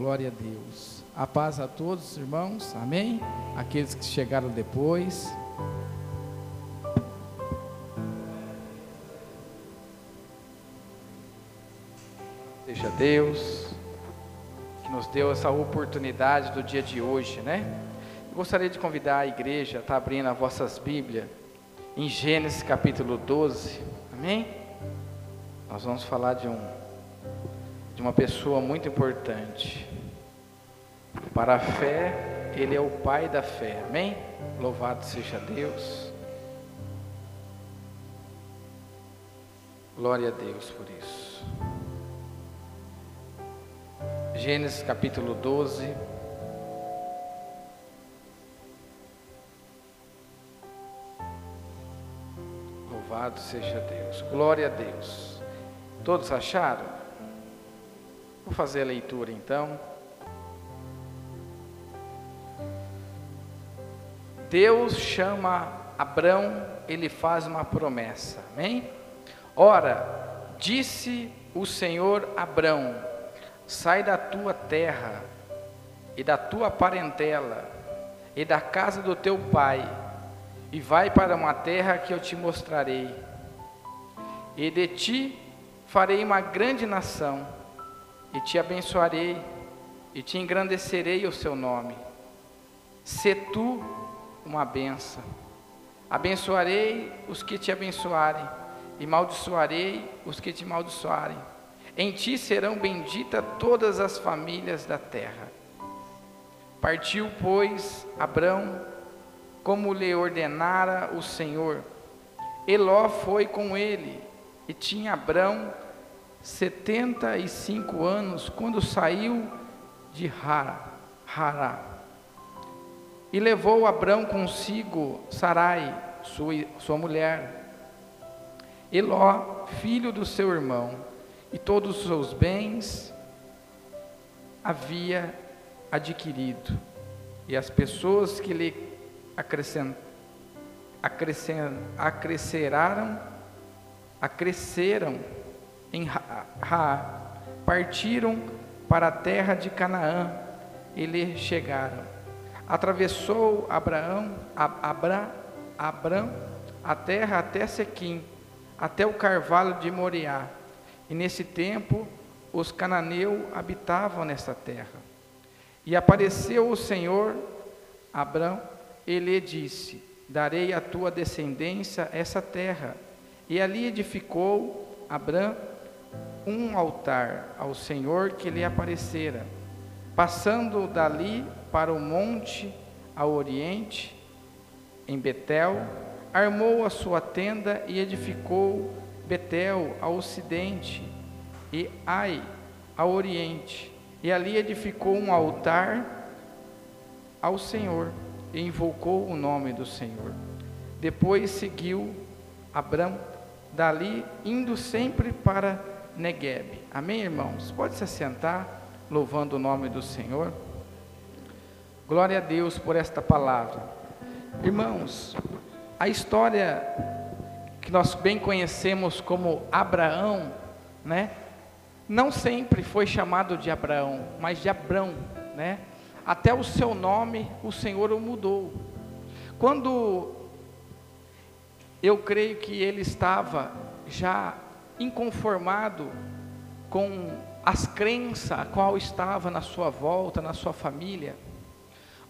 Glória a Deus. A paz a todos, irmãos. Amém. Aqueles que chegaram depois. Seja Deus que nos deu essa oportunidade do dia de hoje, né? Eu gostaria de convidar a igreja a estar abrindo as vossas Bíblias em Gênesis capítulo 12. Amém? Nós vamos falar de um de uma pessoa muito importante. Para a fé, ele é o pai da fé. Amém? Louvado seja Deus. Glória a Deus por isso. Gênesis capítulo 12. Louvado seja Deus. Glória a Deus. Todos acharam? Vou fazer a leitura então. Deus chama Abrão, ele faz uma promessa, amém? Ora, disse o Senhor Abrão: Sai da tua terra e da tua parentela e da casa do teu pai, e vai para uma terra que eu te mostrarei. E de ti farei uma grande nação e te abençoarei, e te engrandecerei o seu nome. Se tu uma benção. Abençoarei os que te abençoarem, e maldiçoarei os que te maldiçoarem. Em ti serão benditas todas as famílias da terra. Partiu, pois, Abrão, como lhe ordenara o Senhor. Eló foi com ele, e tinha Abrão setenta e cinco anos quando saiu de Hará. E levou Abrão consigo Sarai, sua, sua mulher, Eló, filho do seu irmão, e todos os seus bens havia adquirido. E as pessoas que lhe acrescent, acresceraram, acresceram em Ra, partiram para a terra de Canaã e lhe chegaram. Atravessou Abraão, Abra, Abrão a terra até Sequim, até o carvalho de Moriá. E nesse tempo os cananeus habitavam nessa terra. E apareceu o Senhor Abrão e lhe disse: Darei à tua descendência essa terra. E ali edificou Abrão um altar ao Senhor que lhe aparecera. Passando dali para o monte ao oriente, em Betel, armou a sua tenda e edificou Betel ao ocidente e Ai ao oriente. E ali edificou um altar ao Senhor e invocou o nome do Senhor. Depois seguiu Abrão dali, indo sempre para Negueb. Amém, irmãos? Pode se assentar, louvando o nome do Senhor. Glória a Deus por esta palavra. Irmãos, a história que nós bem conhecemos como Abraão, né? Não sempre foi chamado de Abraão, mas de Abrão, né? Até o seu nome o Senhor o mudou. Quando eu creio que ele estava já inconformado com as crenças a qual estava na sua volta, na sua família,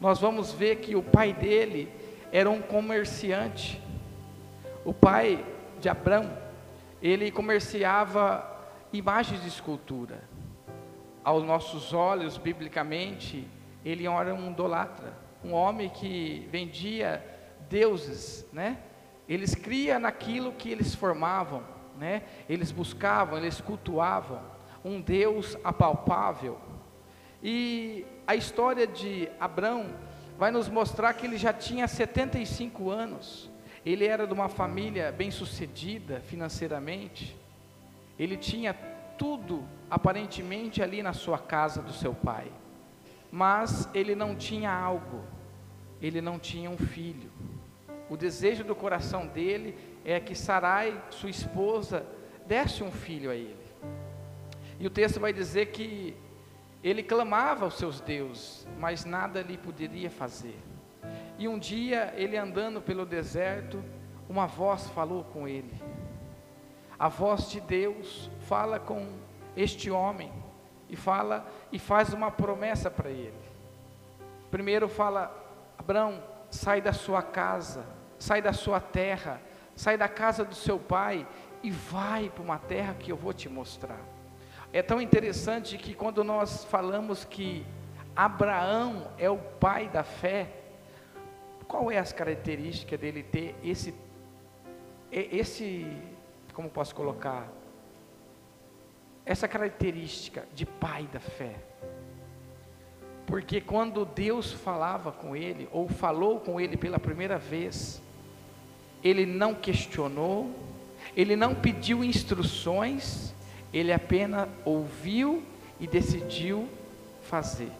nós vamos ver que o pai dele era um comerciante. O pai de Abraão, ele comerciava imagens de escultura. Aos nossos olhos, biblicamente, ele era um idolatra, um homem que vendia deuses, né? Eles criam naquilo que eles formavam né? Eles buscavam, eles cultuavam um Deus apalpável. E a história de Abraão vai nos mostrar que ele já tinha 75 anos. Ele era de uma família bem-sucedida financeiramente. Ele tinha tudo aparentemente ali na sua casa do seu pai. Mas ele não tinha algo. Ele não tinha um filho. O desejo do coração dele é que Sarai, sua esposa, desse um filho a ele. E o texto vai dizer que Ele clamava aos seus deuses, mas nada lhe poderia fazer. E um dia, ele andando pelo deserto, uma voz falou com ele. A voz de Deus fala com este homem e fala e faz uma promessa para ele. Primeiro fala: Abraão, sai da sua casa, sai da sua terra, sai da casa do seu pai e vai para uma terra que eu vou te mostrar. É tão interessante que quando nós falamos que Abraão é o pai da fé, qual é as características dele ter esse esse como posso colocar essa característica de pai da fé? Porque quando Deus falava com ele ou falou com ele pela primeira vez, ele não questionou, ele não pediu instruções, ele apenas ouviu e decidiu fazer.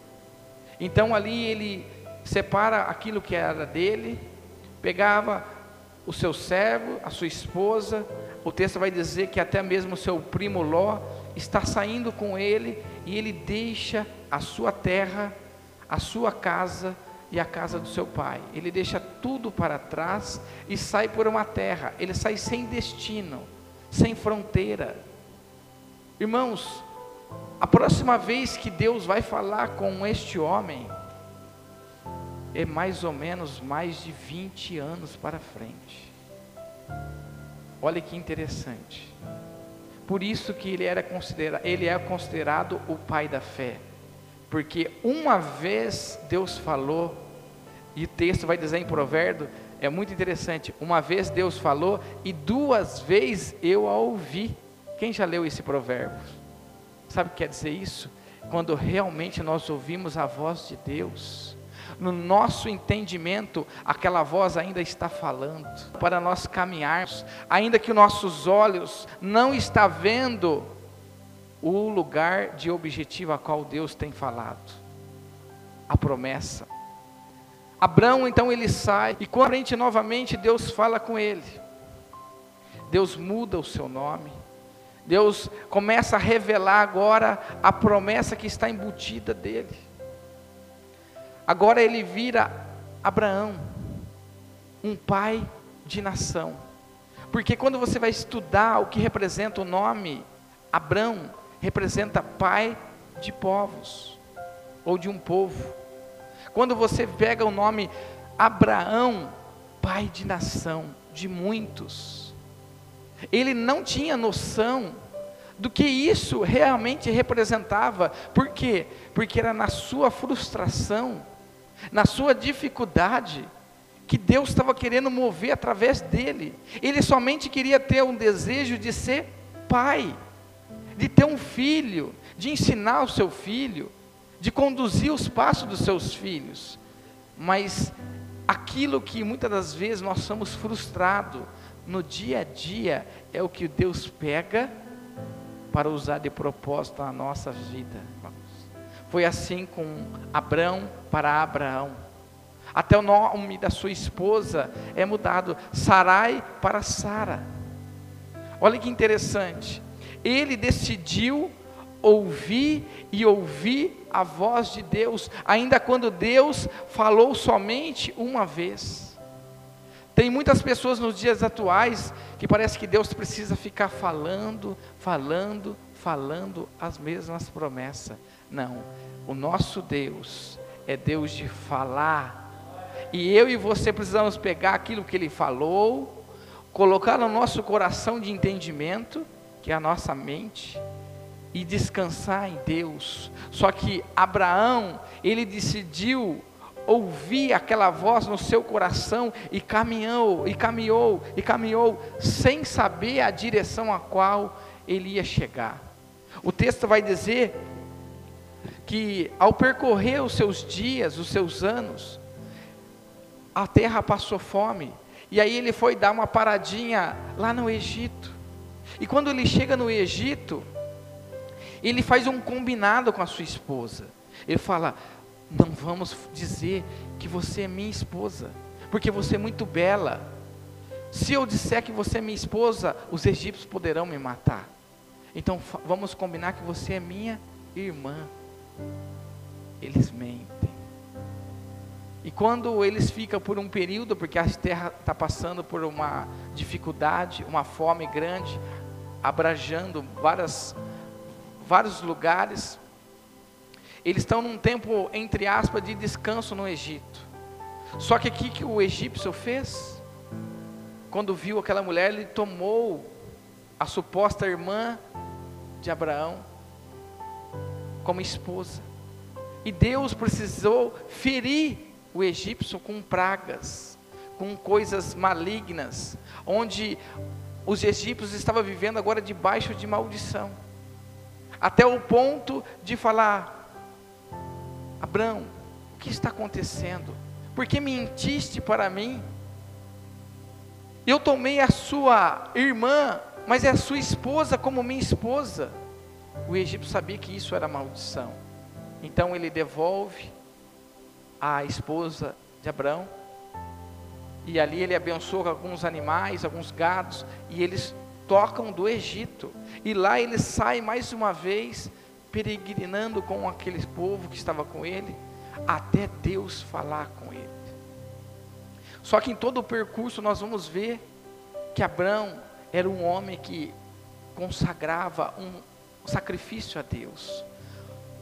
Então ali ele separa aquilo que era dele, pegava o seu servo, a sua esposa, o texto vai dizer que até mesmo o seu primo Ló está saindo com ele e ele deixa a sua terra, a sua casa e a casa do seu pai. Ele deixa tudo para trás e sai por uma terra. Ele sai sem destino, sem fronteira. Irmãos, a próxima vez que Deus vai falar com este homem, é mais ou menos mais de 20 anos para frente. Olha que interessante. Por isso que ele era considerado, ele é considerado o pai da fé. Porque uma vez Deus falou, e o texto vai dizer em provérbio, é muito interessante. Uma vez Deus falou e duas vezes eu a ouvi. Quem já leu esse provérbio? Sabe o que quer dizer isso? Quando realmente nós ouvimos a voz de Deus, no nosso entendimento, aquela voz ainda está falando para nós caminharmos, ainda que nossos olhos não está vendo o lugar de objetivo a qual Deus tem falado. A promessa. Abraão então ele sai e quando novamente Deus fala com ele. Deus muda o seu nome. Deus começa a revelar agora a promessa que está embutida dele. Agora ele vira Abraão, um pai de nação. Porque quando você vai estudar o que representa o nome Abraão, representa pai de povos, ou de um povo. Quando você pega o nome Abraão, pai de nação, de muitos, ele não tinha noção do que isso realmente representava. Por quê? Porque era na sua frustração, na sua dificuldade, que Deus estava querendo mover através dele. Ele somente queria ter um desejo de ser pai, de ter um filho, de ensinar o seu filho, de conduzir os passos dos seus filhos. Mas aquilo que muitas das vezes nós somos frustrados, no dia a dia é o que Deus pega para usar de propósito na nossa vida. Foi assim com Abraão para Abraão. Até o nome da sua esposa é mudado, Sarai para Sara. Olha que interessante. Ele decidiu ouvir e ouvir a voz de Deus, ainda quando Deus falou somente uma vez. Tem muitas pessoas nos dias atuais que parece que Deus precisa ficar falando, falando, falando as mesmas promessas. Não, o nosso Deus é Deus de falar. E eu e você precisamos pegar aquilo que ele falou, colocar no nosso coração de entendimento, que é a nossa mente, e descansar em Deus. Só que Abraão, ele decidiu ouvir aquela voz no seu coração e caminhou, e caminhou, e caminhou, sem saber a direção a qual ele ia chegar. O texto vai dizer que ao percorrer os seus dias, os seus anos, a terra passou fome, e aí ele foi dar uma paradinha lá no Egito. E quando ele chega no Egito, ele faz um combinado com a sua esposa. Ele fala: não vamos dizer que você é minha esposa, porque você é muito bela. Se eu disser que você é minha esposa, os egípcios poderão me matar. Então vamos combinar que você é minha irmã. eles mentem. E quando eles ficam por um período, porque a terra está passando por uma dificuldade, uma fome grande, abrajando várias, vários lugares, eles estão num tempo, entre aspas, de descanso no Egito. Só que o que o egípcio fez? Quando viu aquela mulher, ele tomou a suposta irmã de Abraão como esposa. E Deus precisou ferir o egípcio com pragas, com coisas malignas, onde os egípcios estavam vivendo agora debaixo de maldição. Até o ponto de falar: Abraão, o que está acontecendo? Por que mentiste para mim? Eu tomei a sua irmã, mas é a sua esposa como minha esposa. O egípcio sabia que isso era maldição. Então ele devolve a esposa de Abraão. E ali ele abençoa alguns animais, alguns gados, e eles tocam do Egito. E lá ele sai mais uma vez peregrinando com aquele povo que estava com ele, até Deus falar com ele. Só que em todo o percurso nós vamos ver que Abraão era um homem que consagrava um sacrifício a Deus.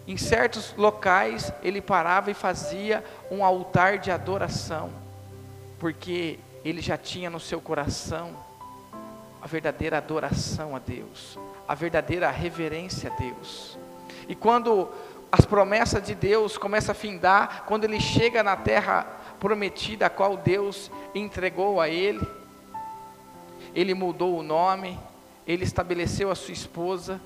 Em certos locais ele parava e fazia um altar de adoração, porque ele já tinha no seu coração a verdadeira adoração a Deus, a verdadeira reverência a Deus. E quando as promessas de Deus começam a findar, quando ele chega na terra prometida, a qual Deus entregou a ele, ele mudou o nome, ele estabeleceu a sua esposa,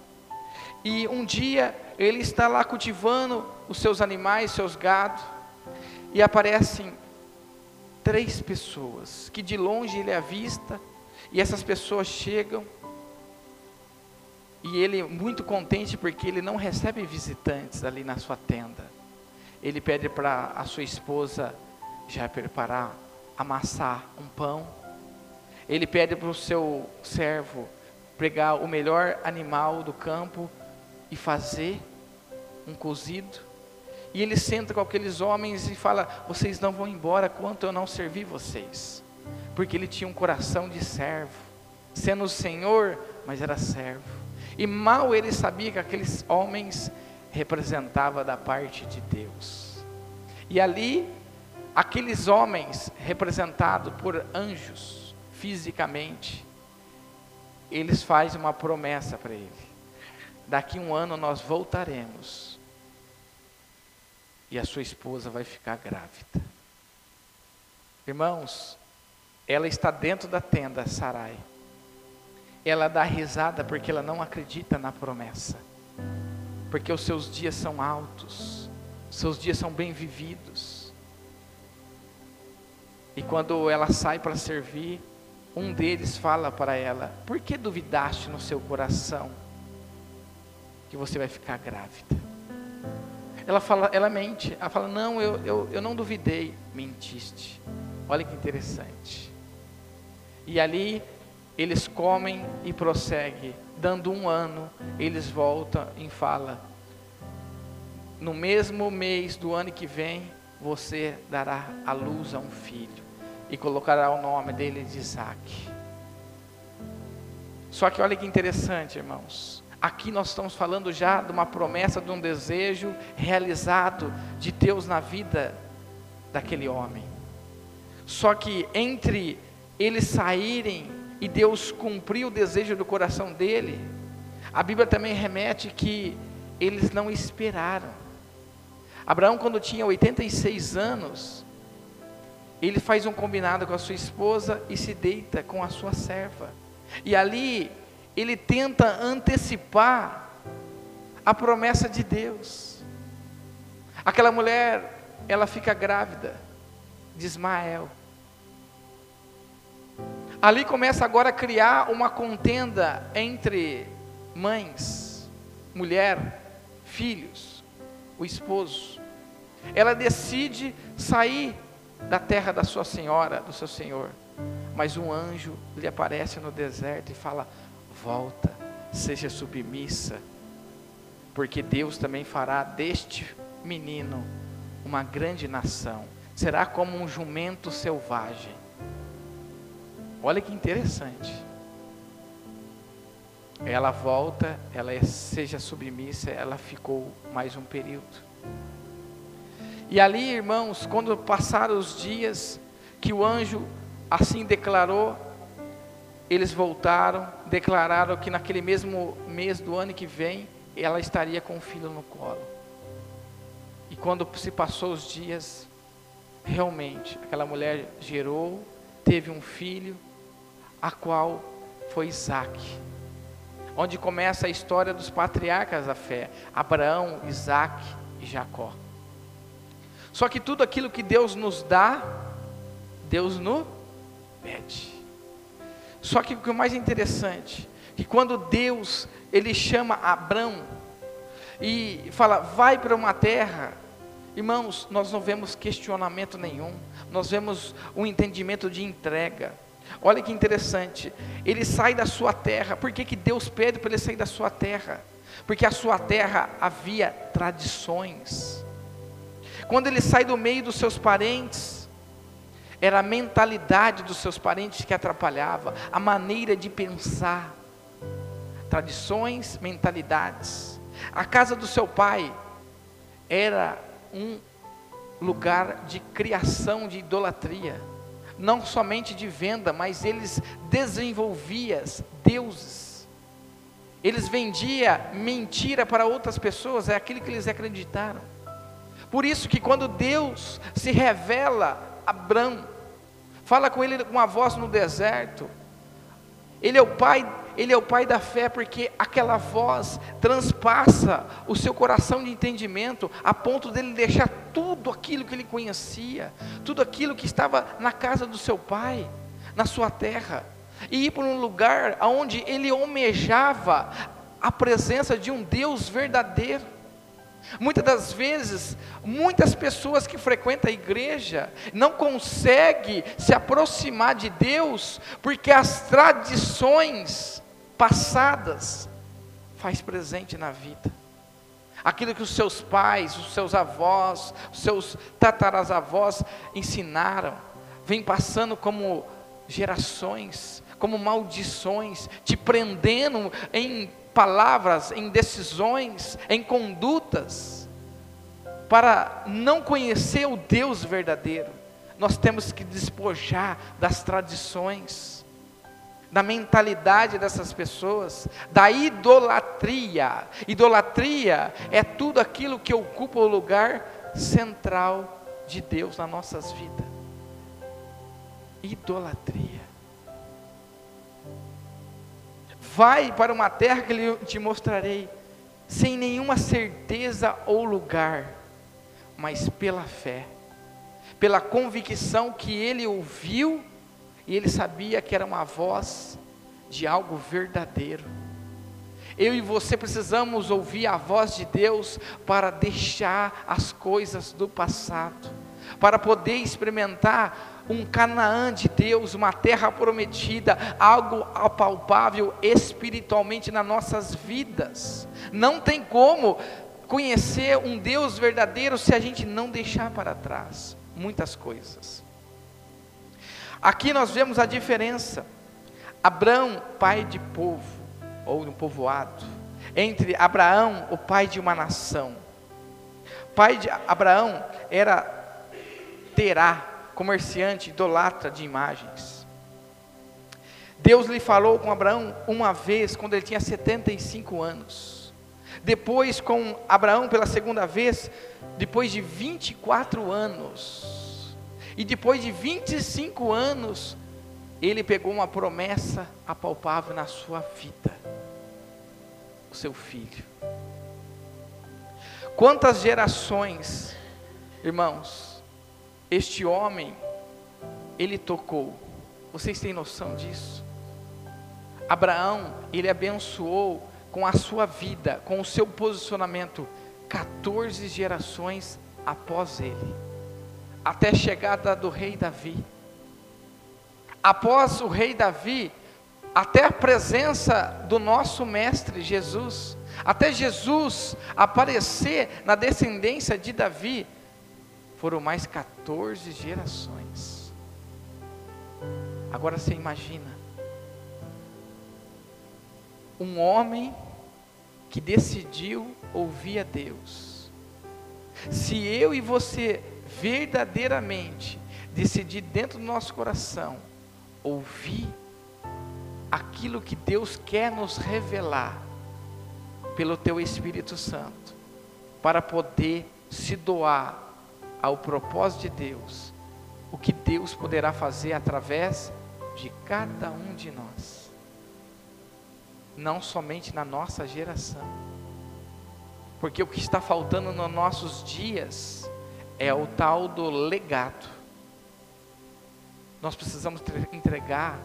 e um dia ele está lá cultivando os seus animais, seus gados, e aparecem três pessoas que de longe ele avista, e essas pessoas chegam, e ele muito contente porque ele não recebe visitantes ali na sua tenda. Ele pede para a sua esposa já preparar, amassar um pão. Ele pede para o seu servo pregar o melhor animal do campo e fazer um cozido. E ele senta com aqueles homens e fala: Vocês não vão embora quanto eu não servir vocês. Porque ele tinha um coração de servo, sendo o Senhor, mas era servo. E mal ele sabia que aqueles homens representavam da parte de Deus. E ali, aqueles homens representados por anjos, fisicamente, eles fazem uma promessa para ele daqui um ano nós voltaremos e a sua esposa vai ficar grávida. Irmãos, ela está dentro da tenda, Sarai. Ela dá risada porque ela não acredita na promessa. Porque os seus dias são altos, seus dias são bem vividos. E quando ela sai para servir, um deles fala para ela: Por que duvidaste no seu coração? que você vai ficar grávida. Ela fala, ela mente, ela fala, não, eu, eu, eu não duvidei, mentiste. Olha que interessante. E ali eles comem e prosseguem. Dando um ano, eles voltam e fala: no mesmo mês do ano que vem, você dará a luz a um filho e colocará o nome dele de Isaac. Só que olha que interessante, irmãos. Aqui nós estamos falando já de uma promessa, de um desejo realizado de Deus na vida daquele homem. Só que entre eles saírem e Deus cumprir o desejo do coração dele, a Bíblia também remete que eles não esperaram. Abraão, quando tinha 86 anos, ele faz um combinado com a sua esposa e se deita com a sua serva. E ali ele tenta antecipar a promessa de Deus. Aquela mulher, ela fica grávida de Ismael. Ali começa agora a criar uma contenda entre mães, mulher, filhos, o esposo. Ela decide sair da terra da sua senhora, do seu senhor. Mas um anjo lhe aparece no deserto e fala: volta, seja submissa porque Deus também fará deste menino uma grande nação. Será como um jumento selvagem. Olha que interessante. Ela volta, ela é, seja submissa, ela ficou mais um período. E ali, irmãos, quando passaram os dias que o anjo assim declarou, eles voltaram, declararam que naquele mesmo mês do ano que vem, ela estaria com o filho no colo. E quando se passou os dias, realmente, aquela mulher gerou, teve um filho, a qual foi Isaac. Onde começa a história dos patriarcas da fé: Abraão, Isaac e Jacó. Só que tudo aquilo que Deus nos dá, Deus nos pede. Só que o que é mais interessante, que quando Deus ele chama Abraão e fala, vai para uma terra, irmãos, nós não vemos questionamento nenhum, nós vemos um entendimento de entrega. Olha que interessante, ele sai da sua terra, por que, que Deus pede para ele sair da sua terra? Porque a sua terra havia tradições. Quando ele sai do meio dos seus parentes, era a mentalidade dos seus parentes que atrapalhava, a maneira de pensar, tradições, mentalidades. A casa do seu pai era um lugar de criação de idolatria, não somente de venda, mas eles desenvolviam deuses. Eles vendiam mentira para outras pessoas, é aquilo que eles acreditaram. Por isso que quando Deus se revela a Abraão, fala com ele com uma voz no deserto, ele é o pai, ele é o pai da fé porque aquela voz transpassa o seu coração de entendimento a ponto dele deixar tudo aquilo que ele conhecia, tudo aquilo que estava na casa do seu pai, na sua terra, e ir para um lugar onde ele almejava a presença de um Deus verdadeiro. Muitas das vezes, muitas pessoas que frequentam a igreja não conseguem se aproximar de Deus porque as tradições passadas faz presente na vida. Aquilo que os seus pais, os seus avós, os seus tataravós ensinaram, vem passando como gerações, como maldições, te prendendo em palavras, em decisões, em condutas, para não conhecer o Deus verdadeiro, nós temos que despojar das tradições, da mentalidade dessas pessoas, da idolatria. Idolatria é tudo aquilo que ocupa o lugar central de Deus nas nossas vidas. Idolatria. Vai para uma terra que eu te mostrarei, sem nenhuma certeza ou lugar, mas pela fé, pela convicção que ele ouviu e ele sabia que era uma voz de algo verdadeiro. Eu e você precisamos ouvir a voz de Deus para deixar as coisas do passado, para poder experimentar um Canaã de Deus, uma terra prometida, algo apalpável espiritualmente nas nossas vidas. Não tem como conhecer um Deus verdadeiro se a gente não deixar para trás muitas coisas. Aqui nós vemos a diferença. Abraão, pai de povo, ou de um povoado, entre Abraão, o pai de uma nação. Pai de Abraão era Terá, comerciante idolatra de imagens. Deus lhe falou com Abraão uma vez, quando ele tinha 75 anos. Depois com Abraão pela segunda vez, depois de 24 anos. E depois de 25 anos, ele pegou uma promessa apalpável na sua vida: o seu filho. Quantas gerações, irmãos, este homem, ele tocou. Vocês têm noção disso? Abraão, ele abençoou com a sua vida, com o seu posicionamento, 14 gerações após ele, até a chegada do rei Davi. Após o rei Davi, até a presença do nosso mestre Jesus, Até Jesus aparecer na descendência de Davi, foram mais 14 gerações. Agora você imagina, um homem que decidiu ouvir a Deus. Se eu e você verdadeiramente decidir dentro do nosso coração ouvir aquilo que Deus quer nos revelar pelo teu Espírito Santo, para poder se doar ao propósito de Deus, o que Deus poderá fazer através de cada um de nós, não somente na nossa geração, porque o que está faltando nos nossos dias é o tal do legado. Nós precisamos entregar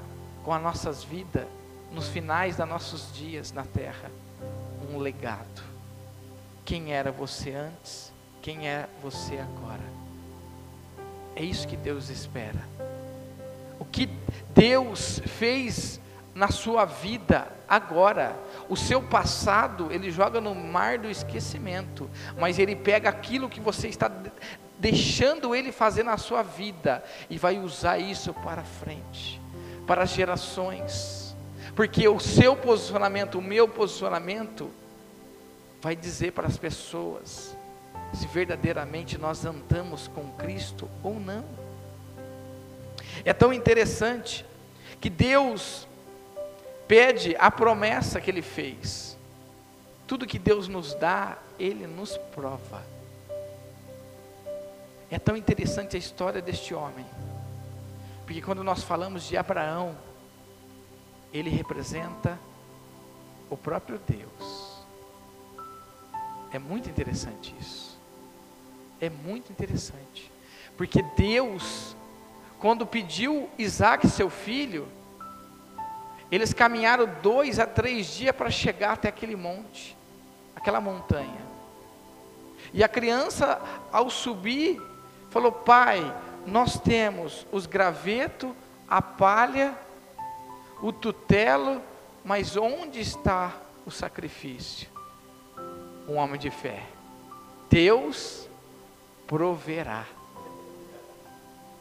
com as nossas vidas, nos finais dos nossos dias na terra, um legado. Quem era você antes? Quem é você agora? É isso que Deus espera. O que Deus fez na sua vida agora. O seu passado, ele joga no mar do esquecimento, mas ele pega aquilo que você está deixando ele fazer na sua vida e vai usar isso para frente, para as gerações. Porque o seu posicionamento, o meu posicionamento, vai dizer para as pessoas se verdadeiramente nós andamos com Cristo ou não. É tão interessante que Deus pede a promessa que Ele fez. Tudo que Deus nos dá, Ele nos prova. É tão interessante a história deste homem, porque quando nós falamos de Abraão, ele representa o próprio Deus. É muito interessante isso. É muito interessante. Porque Deus, quando pediu Isaac, seu filho, eles caminharam dois a três dias para chegar até aquele monte, aquela montanha. E a criança, ao subir, falou: Pai, nós temos os gravetos, a palha, o tutelo, mas onde está o sacrifício? Um homem de fé. Deus proverá.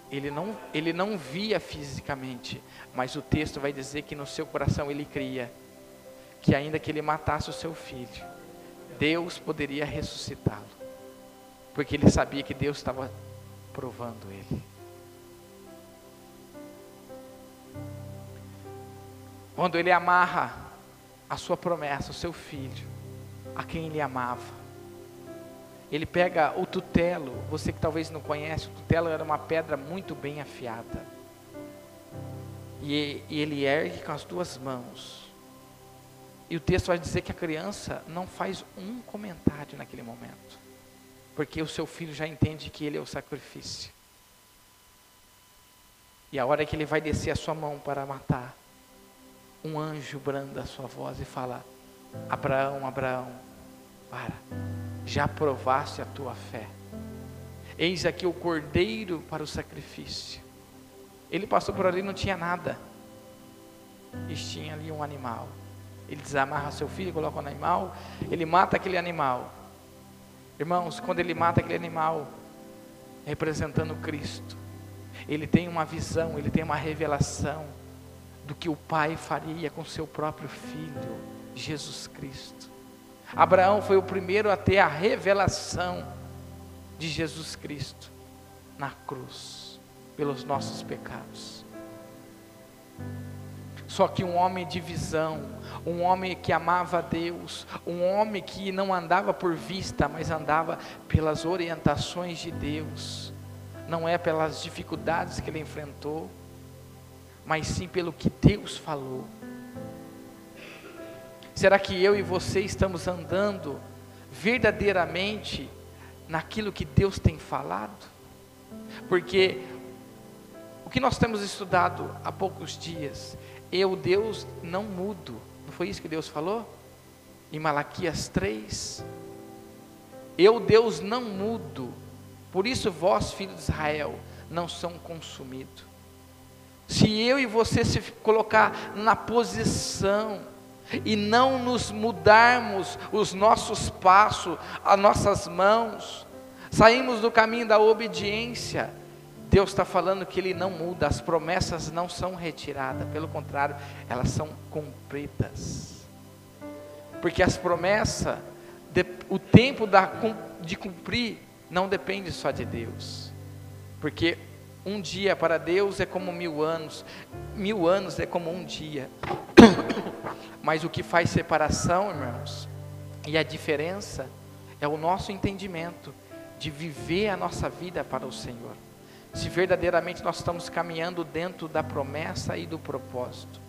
Ele não, ele não via fisicamente, mas o texto vai dizer que no seu coração ele cria que ainda que ele matasse o seu filho, Deus poderia ressuscitá-lo, porque ele sabia que Deus estava provando ele. Quando ele amarra a sua promessa, o seu filho, a quem ele amava, ele pega o tutelo, você que talvez não conhece, o tutelo era uma pedra muito bem afiada. E, e ele ergue com as duas mãos. E o texto vai dizer que a criança não faz um comentário naquele momento. Porque o seu filho já entende que ele é o sacrifício. E a hora que ele vai descer a sua mão para matar, um anjo branda a sua voz e fala: Abraão, Abraão, para já provaste a tua fé. Eis aqui o cordeiro para o sacrifício. Ele passou por ali não tinha nada. E tinha ali um animal. Ele desamarra seu filho, coloca o animal, ele mata aquele animal. Irmãos, quando ele mata aquele animal, representando Cristo, ele tem uma visão, ele tem uma revelação do que o Pai faria com seu próprio filho, Jesus Cristo. Abraão foi o primeiro a ter a revelação de Jesus Cristo na cruz, pelos nossos pecados. Só que um homem de visão, um homem que amava a Deus, um homem que não andava por vista, mas andava pelas orientações de Deus, não é pelas dificuldades que ele enfrentou, mas sim pelo que Deus falou. Será que eu e você estamos andando verdadeiramente naquilo que Deus tem falado? Porque o que nós temos estudado há poucos dias, eu, Deus, não mudo. Foi isso que Deus falou? Em Malaquias 3. Eu, Deus, não mudo. Por isso, vós, filhos de Israel, não são consumidos. Se eu e você se colocar na posição e não nos mudarmos os nossos passos, as nossas mãos, saímos do caminho da obediência, Deus está falando que Ele não muda, as promessas não são retiradas, pelo contrário, elas são cumpridas. Porque as promessas, o tempo de cumprir, não depende só de Deus. Porque um dia para Deus é como mil anos, mil anos é como um dia. Mas o que faz separação, irmãos, e a diferença é o nosso entendimento de viver a nossa vida para o Senhor. Se verdadeiramente nós estamos caminhando dentro da promessa e do propósito.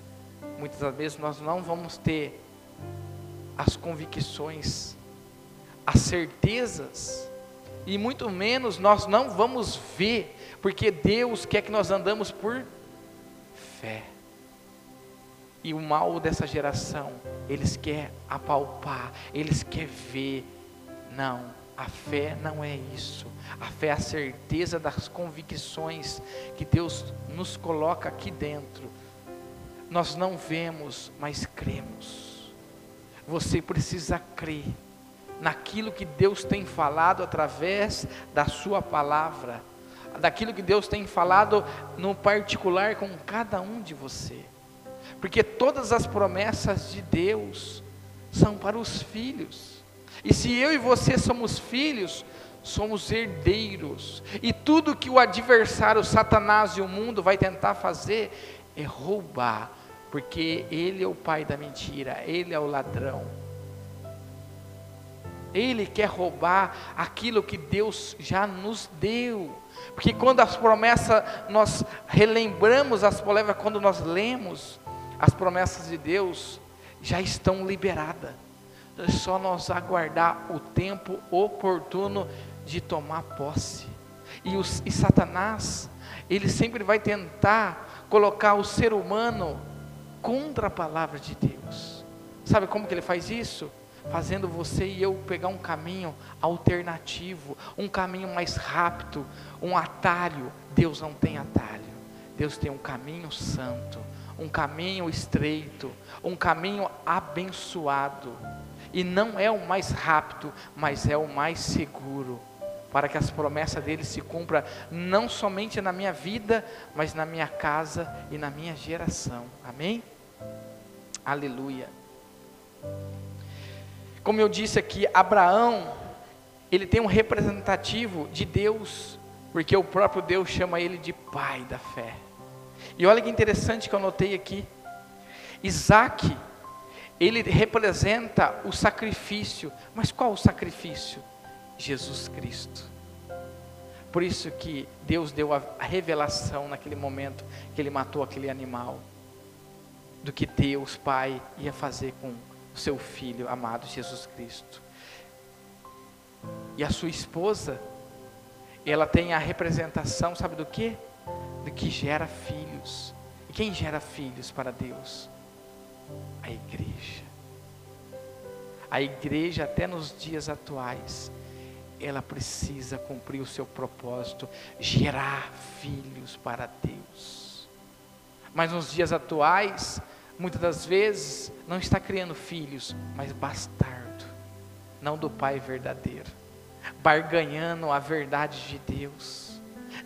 Muitas das vezes nós não vamos ter as convicções, as certezas, e muito menos nós não vamos ver, porque Deus quer que nós andamos por fé. E o mal dessa geração, eles querem apalpar, eles querem ver. Não, a fé não é isso. A fé é a certeza das convicções que Deus nos coloca aqui dentro. Nós não vemos, mas cremos. Você precisa crer naquilo que Deus tem falado através da Sua palavra, daquilo que Deus tem falado no particular com cada um de você porque todas as promessas de Deus são para os filhos. E se eu e você somos filhos, somos herdeiros. E tudo que o adversário, Satanás e o mundo vai tentar fazer é roubar, porque ele é o pai da mentira, ele é o ladrão. Ele quer roubar aquilo que Deus já nos deu. Porque quando as promessas, nós relembramos as palavras, quando nós lemos, as promessas de Deus já estão liberadas. É só nós aguardar o tempo oportuno de tomar posse. E, os, e Satanás, ele sempre vai tentar colocar o ser humano contra a palavra de Deus. Sabe como que ele faz isso? Fazendo você e eu pegar um caminho alternativo, um caminho mais rápido, um atalho. Deus não tem atalho. Deus tem um caminho santo um caminho estreito, um caminho abençoado. E não é o mais rápido, mas é o mais seguro, para que as promessas dele se cumpram não somente na minha vida, mas na minha casa e na minha geração. Amém? Aleluia. Como eu disse aqui, Abraão, ele tem um representativo de Deus, porque o próprio Deus chama ele de pai da fé. E olha que interessante que eu notei aqui. Isaac, ele representa o sacrifício. Mas qual o sacrifício? Jesus Cristo. Por isso que Deus deu a revelação naquele momento que ele matou aquele animal. Do que Deus Pai ia fazer com o seu filho amado Jesus Cristo. E a sua esposa, ela tem a representação, sabe do que? do que gera filhos. E quem gera filhos para Deus? A igreja. A igreja, até nos dias atuais, ela precisa cumprir o seu propósito, gerar filhos para Deus. Mas nos dias atuais, muitas das vezes, não está criando filhos, mas bastardo, não do Pai verdadeiro, barganhando a verdade de Deus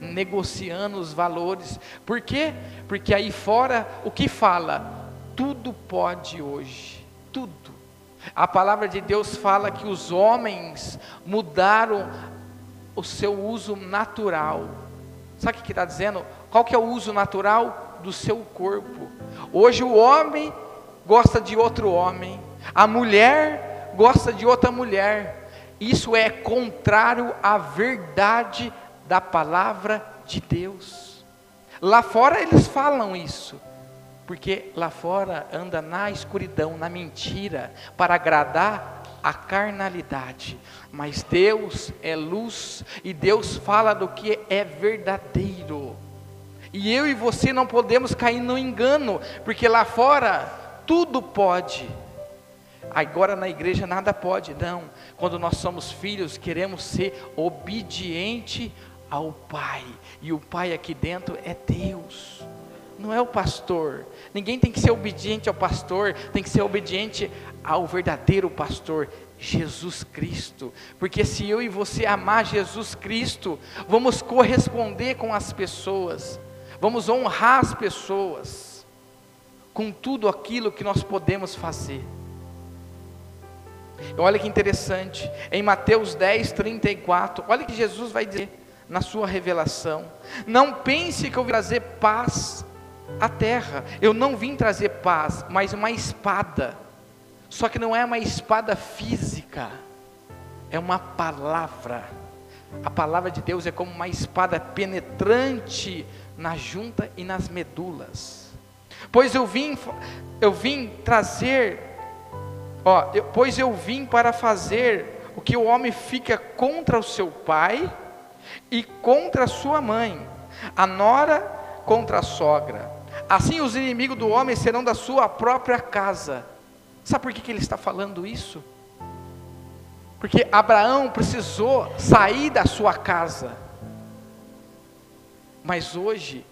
negociando os valores. Por quê? Porque aí fora o que fala? Tudo pode hoje, tudo. A palavra de Deus fala que os homens mudaram o seu uso natural. Sabe o que está dizendo? Qual que é o uso natural do seu corpo? Hoje o homem gosta de outro homem, a mulher gosta de outra mulher. Isso é contrário à verdade da palavra de Deus. Lá fora eles falam isso, porque lá fora anda na escuridão, na mentira, para agradar a carnalidade. Mas Deus é luz e Deus fala do que é verdadeiro. E eu e você não podemos cair no engano, porque lá fora tudo pode. Agora na igreja nada pode, não. Quando nós somos filhos, queremos ser obediente ao Pai. E o Pai aqui dentro é Deus. Não é o pastor. Ninguém tem que ser obediente ao pastor, tem que ser obediente ao verdadeiro pastor, Jesus Cristo. Porque se eu e você amar Jesus Cristo, vamos corresponder com as pessoas, vamos honrar as pessoas com tudo aquilo que nós podemos fazer. Olha que interessante, em Mateus 10, 34, olha que Jesus vai dizer na sua revelação: Não pense que eu vim trazer paz à terra, eu não vim trazer paz, mas uma espada. Só que não é uma espada física, é uma palavra. A palavra de Deus é como uma espada penetrante na junta e nas medulas. Pois eu vim, eu vim trazer, ó, eu, pois eu vim para fazer o que o homem fica contra o seu pai e contra a sua mãe, a nora contra a sogra. Assim os inimigos do homem serão da sua própria casa. Sabe por que, que ele está falando isso? Porque Abraão precisou sair da sua casa. Mas hoje,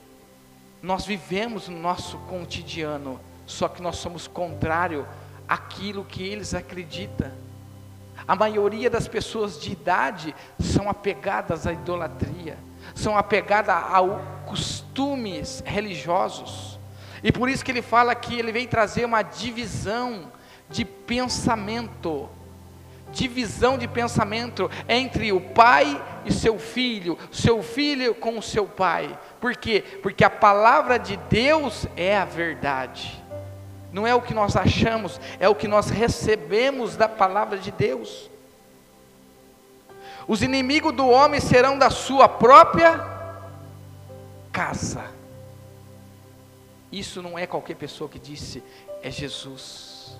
nós vivemos no nosso cotidiano, só que nós somos contrário àquilo que eles acreditam. A maioria das pessoas de idade são apegadas à idolatria, são apegadas a costumes religiosos. E por isso que ele fala que ele vem trazer uma divisão de pensamento. Divisão de pensamento entre o pai e seu filho, seu filho com o seu pai. Por quê? Porque a palavra de Deus é a verdade. Não é o que nós achamos, é o que nós recebemos da palavra de Deus. Os inimigos do homem serão da sua própria casa. Isso não é qualquer pessoa que disse, é Jesus.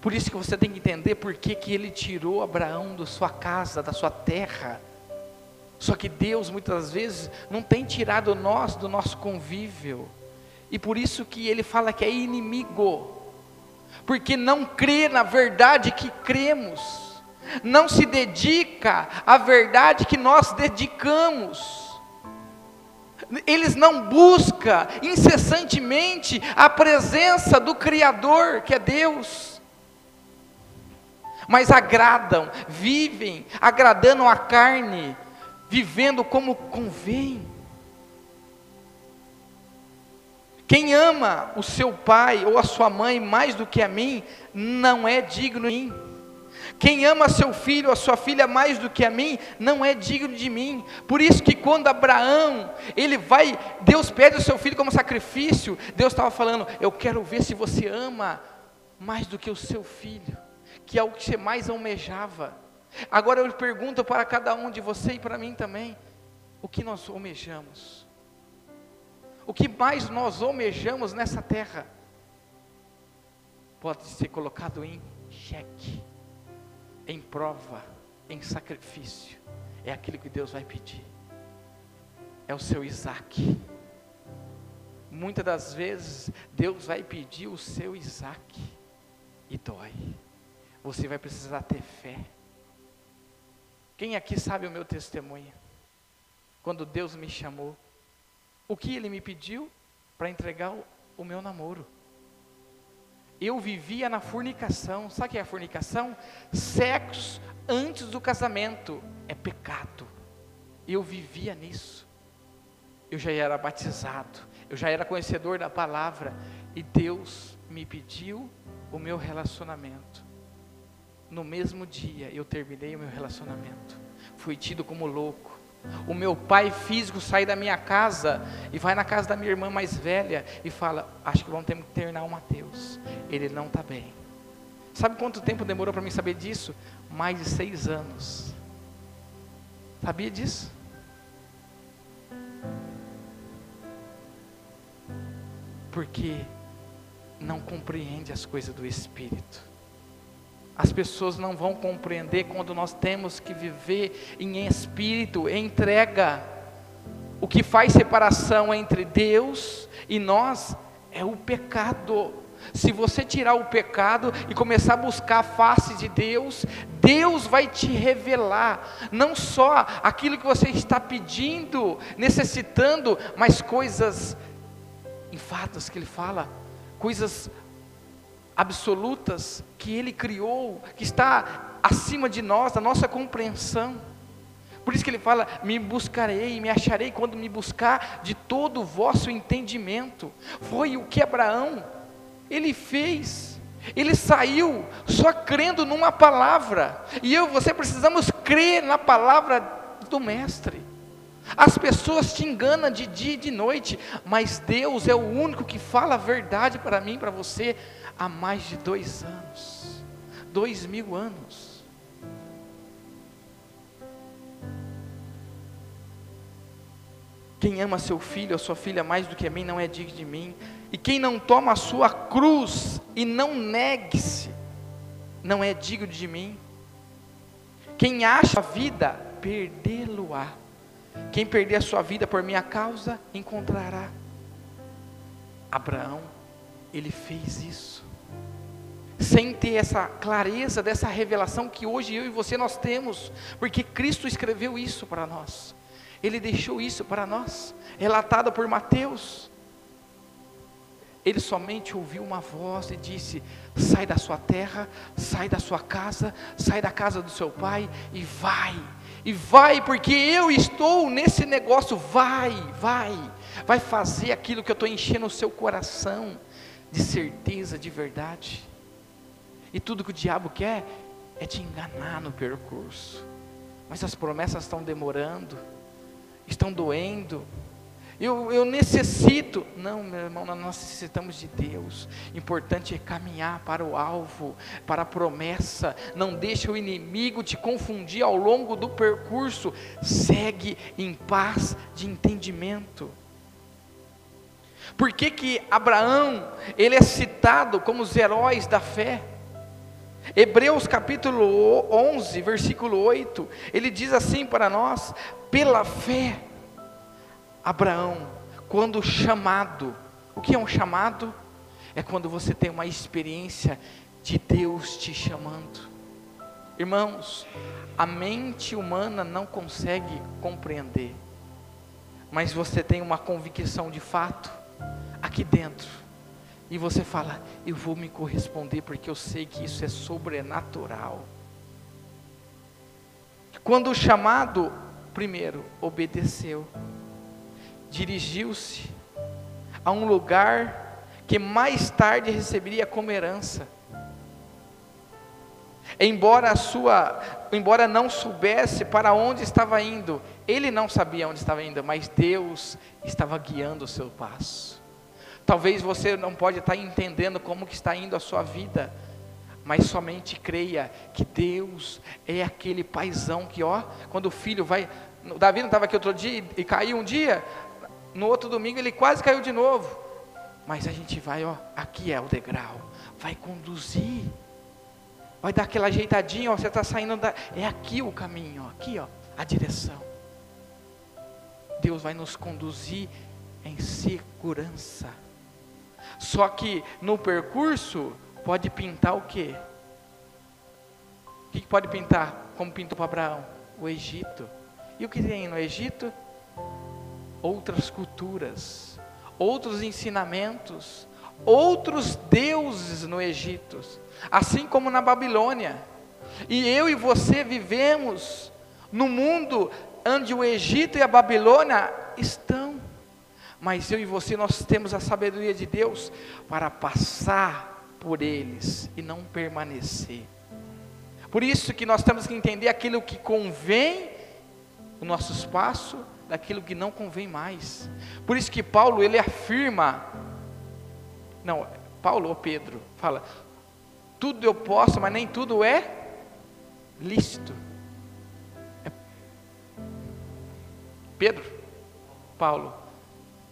Por isso que você tem que entender por que, que ele tirou Abraão da sua casa, da sua terra. Só que Deus muitas vezes não tem tirado nós do nosso convívio. E por isso que ele fala que é inimigo. Porque não crê na verdade que cremos. Não se dedica à verdade que nós dedicamos eles não buscam incessantemente a presença do Criador, que é Deus mas agradam, vivem agradando a carne, vivendo como convém. Quem ama o seu pai ou a sua mãe mais do que a mim, não é digno de mim. Quem ama seu filho ou a sua filha mais do que a mim, não é digno de mim. Por isso que quando Abraão, ele vai, Deus pede o seu filho como sacrifício, Deus estava falando, eu quero ver se você ama mais do que o seu filho que é o que você mais almejava. Agora eu pergunto para cada um de você e para mim também: o que nós almejamos? O que mais nós almejamos nessa terra? Pode ser colocado em cheque, em prova, em sacrifício. É aquilo que Deus vai pedir. É o seu Isaac. Muitas das vezes Deus vai pedir o seu Isaac e dói você vai precisar ter fé. Quem aqui sabe o meu testemunho? Quando Deus me chamou, o que Ele me pediu para entregar o, o meu namoro? Eu vivia na fornicação. Sabe o que é a fornicação? Sexo antes do casamento é pecado. Eu vivia nisso. Eu já era batizado, eu já era conhecedor da palavra e Deus me pediu o meu relacionamento no mesmo dia eu terminei o meu relacionamento. Fui tido como louco. O meu pai físico sai da minha casa e vai na casa da minha irmã mais velha e fala: Acho que vamos ter que internar o Mateus. Ele não está bem. Sabe quanto tempo demorou para mim saber disso? Mais de seis anos. Sabia disso? Porque não compreende as coisas do Espírito. As pessoas não vão compreender quando nós temos que viver em espírito, em entrega. O que faz separação entre Deus e nós é o pecado. Se você tirar o pecado e começar a buscar a face de Deus, Deus vai te revelar não só aquilo que você está pedindo, necessitando, mas coisas em fatos que ele fala, coisas absolutas que ele criou, que está acima de nós, da nossa compreensão. Por isso que ele fala: Me buscarei, me acharei quando me buscar de todo o vosso entendimento. Foi o que Abraão ele fez. Ele saiu só crendo numa palavra. E eu e você precisamos crer na palavra do Mestre. As pessoas te enganam de dia e de noite, mas Deus é o único que fala a verdade para mim, para você, há mais de dois anos, dois mil anos. Quem ama seu filho ou sua filha mais do que a mim não é digno de mim. E quem não toma a sua cruz e não negue-se, não é digno de mim. Quem acha a vida, perdê-lo-á. Quem perder a sua vida por minha causa, encontrará. Abraão, ele fez isso. Sem ter essa clareza dessa revelação que hoje eu e você nós temos, porque Cristo escreveu isso para nós. Ele deixou isso para nós, relatado por Mateus. Ele somente ouviu uma voz e disse: Sai da sua terra, sai da sua casa, sai da casa do seu pai e vai. E vai, porque eu estou nesse negócio. Vai, vai, vai fazer aquilo que eu estou enchendo o seu coração de certeza, de verdade. E tudo que o diabo quer é te enganar no percurso. Mas as promessas estão demorando estão doendo. Eu, eu necessito. Não, meu irmão, nós necessitamos de Deus. Importante é caminhar para o alvo, para a promessa. Não deixe o inimigo te confundir ao longo do percurso. Segue em paz de entendimento. Por que, que Abraão ele é citado como os heróis da fé? Hebreus capítulo 11, versículo 8, ele diz assim para nós: pela fé, Abraão, quando chamado, o que é um chamado? É quando você tem uma experiência de Deus te chamando. Irmãos, a mente humana não consegue compreender, mas você tem uma convicção de fato aqui dentro, e você fala: Eu vou me corresponder porque eu sei que isso é sobrenatural. Quando o chamado Primeiro, obedeceu, dirigiu-se a um lugar que mais tarde receberia como herança. Embora a sua, embora não soubesse para onde estava indo, ele não sabia onde estava indo, mas Deus estava guiando o seu passo. Talvez você não pode estar entendendo como que está indo a sua vida, mas somente creia que Deus é aquele paizão que, ó, quando o filho vai. Davi não estava aqui outro dia e caiu um dia, no outro domingo ele quase caiu de novo. Mas a gente vai, ó, aqui é o degrau, vai conduzir, vai dar aquela ajeitadinha, ó, você está saindo da. É aqui o caminho, ó, aqui, ó, a direção. Deus vai nos conduzir em segurança. Só que no percurso, pode pintar o quê? O que pode pintar? Como pintou para Abraão? O Egito. E o que tem no Egito? Outras culturas, outros ensinamentos, outros deuses no Egito, assim como na Babilônia. E eu e você vivemos no mundo onde o Egito e a Babilônia estão. Mas eu e você nós temos a sabedoria de Deus para passar por eles e não permanecer. Por isso que nós temos que entender aquilo que convém o nosso espaço daquilo que não convém mais. Por isso que Paulo ele afirma não, Paulo ou Pedro fala: tudo eu posso, mas nem tudo é lícito. É Pedro, Paulo,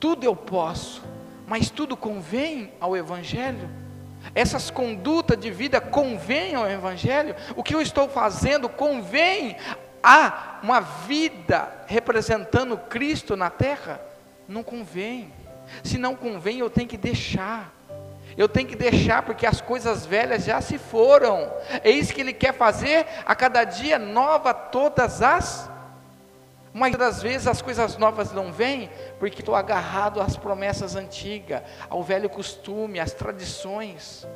tudo eu posso, mas tudo convém ao evangelho? Essas condutas de vida convêm ao Evangelho? O que eu estou fazendo convém a uma vida representando Cristo na terra? Não convém. Se não convém, eu tenho que deixar. Eu tenho que deixar porque as coisas velhas já se foram. É isso que Ele quer fazer a cada dia nova todas as Mas das vezes as coisas novas não vêm porque estou agarrado às promessas antigas, ao velho costume, às tradições.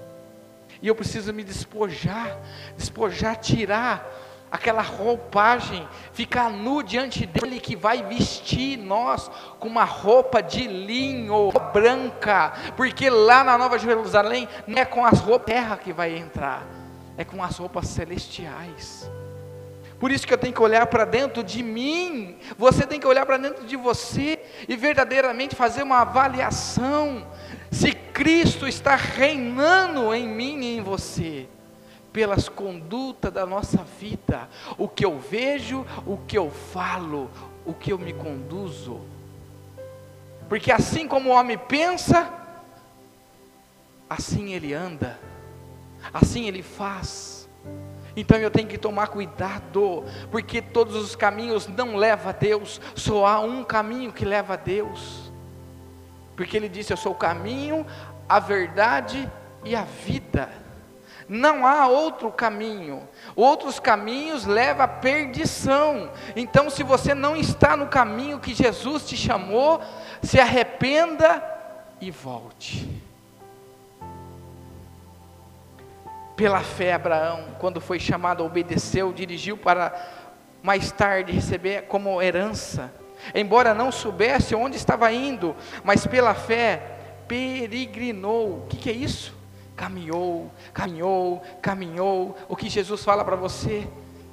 E eu preciso me despojar, despojar, tirar aquela roupagem, ficar nu diante dele que vai vestir nós com uma roupa de linho branca, porque lá na Nova Jerusalém não é com as roupas terra que vai entrar, é com as roupas celestiais. Por isso que eu tenho que olhar para dentro de mim, você tem que olhar para dentro de você e verdadeiramente fazer uma avaliação se Cristo está reinando em mim e em você, pelas condutas da nossa vida, o que eu vejo, o que eu falo, o que eu me conduzo. Porque assim como o homem pensa, assim ele anda, assim ele faz. Então eu tenho que tomar cuidado, porque todos os caminhos não levam a Deus, só há um caminho que leva a Deus. Porque ele disse: Eu sou o caminho, a verdade e a vida. Não há outro caminho. Outros caminhos levam à perdição. Então, se você não está no caminho que Jesus te chamou, se arrependa e volte. Pela fé, Abraão, quando foi chamado, obedeceu, dirigiu para mais tarde receber como herança. Embora não soubesse onde estava indo, mas pela fé peregrinou. O que, que é isso? Caminhou, caminhou, caminhou. O que Jesus fala para você?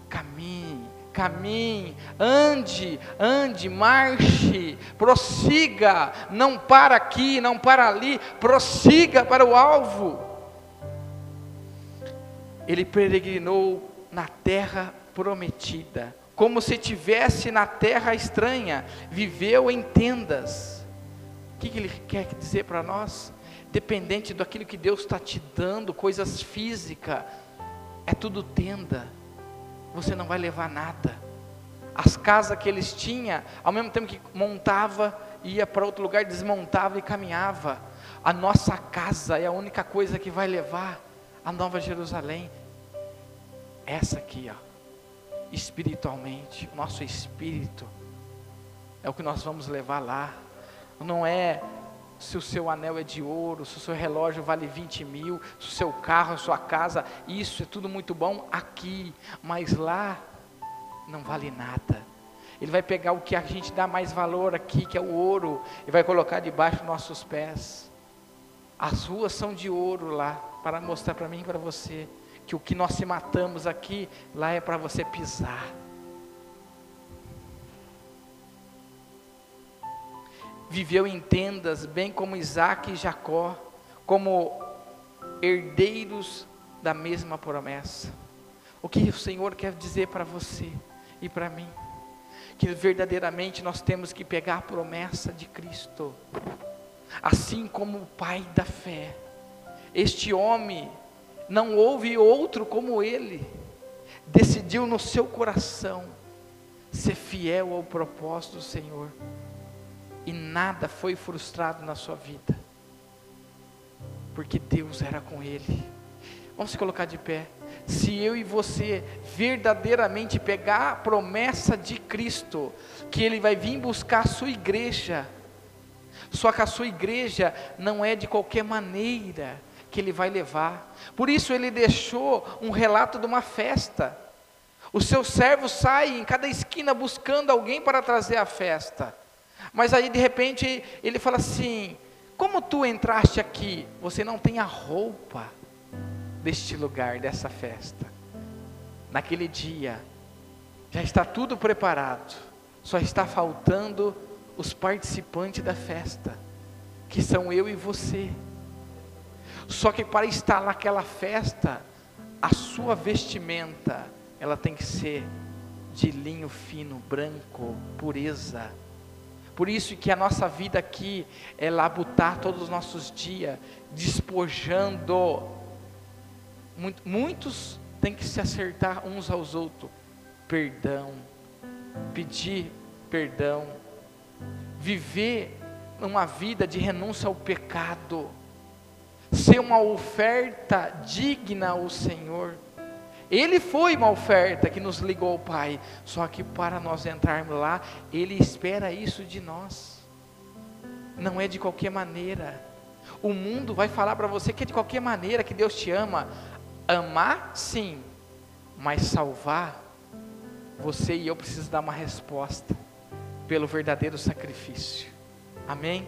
Caminhe, caminhe, ande, ande, marche, prossiga, não para aqui, não para ali, prossiga para o alvo ele peregrinou na terra prometida, como se tivesse na terra estranha, viveu em tendas. O que, ele quer dizer para nós? Dependente daquilo que Deus está te dando, coisas físicas, é tudo tenda, você não vai levar nada. As casas que eles tinham, ao mesmo tempo que montava, ia para outro lugar, desmontava e caminhava. A nossa casa é a única coisa que vai levar a Nova Jerusalém. Essa aqui, ó, espiritualmente, nosso espírito, é o que nós vamos levar lá. Não é se o seu anel é de ouro, se o seu relógio vale 20 mil, se o seu carro, a sua casa, isso é tudo muito bom aqui, mas lá não vale nada. Ele vai pegar o que a gente dá mais valor aqui, que é o ouro, e vai colocar debaixo dos nossos pés. As ruas são de ouro lá, para mostrar para mim e para você que o que nós se matamos aqui, lá é para você pisar. Viveu em tendas, bem como Isaac e Jacó, como herdeiros da mesma promessa. O que o Senhor quer dizer para você e para mim? Que verdadeiramente nós temos que pegar a promessa de Cristo, assim como o Pai da fé. Este homem não houve outro como ele. Decidiu no seu coração ser fiel ao propósito do Senhor, e nada foi frustrado na sua vida, porque Deus era com ele. Vamos se colocar de pé. Se eu e você verdadeiramente pegar a promessa de Cristo, que Ele vai vir buscar a sua igreja, só que a sua igreja não é de qualquer maneira, que ele vai levar. Por isso ele deixou um relato de uma festa. Os seus servos saem em cada esquina buscando alguém para trazer a festa. Mas aí de repente ele fala assim: Como tu entraste aqui? Você não tem a roupa deste lugar, dessa festa. Naquele dia, já está tudo preparado, só está faltando os participantes da festa, que são eu e você. Só que para estar naquela festa, a sua vestimenta, ela tem que ser de linho fino, branco, pureza. Por isso que a nossa vida aqui é labutar todos os nossos dias, despojando. Muitos têm que se acertar uns aos outros. Perdão, pedir perdão, viver uma vida de renúncia ao pecado ser uma oferta digna ao Senhor. Ele foi uma oferta que nos ligou ao Pai. Só que para nós entrarmos lá, Ele espera isso de nós. Não é de qualquer maneira. O mundo vai falar para você que é de qualquer maneira que Deus te ama. Amar, sim, mas salvar, você e eu precisamos dar uma resposta pelo verdadeiro sacrifício. Amém?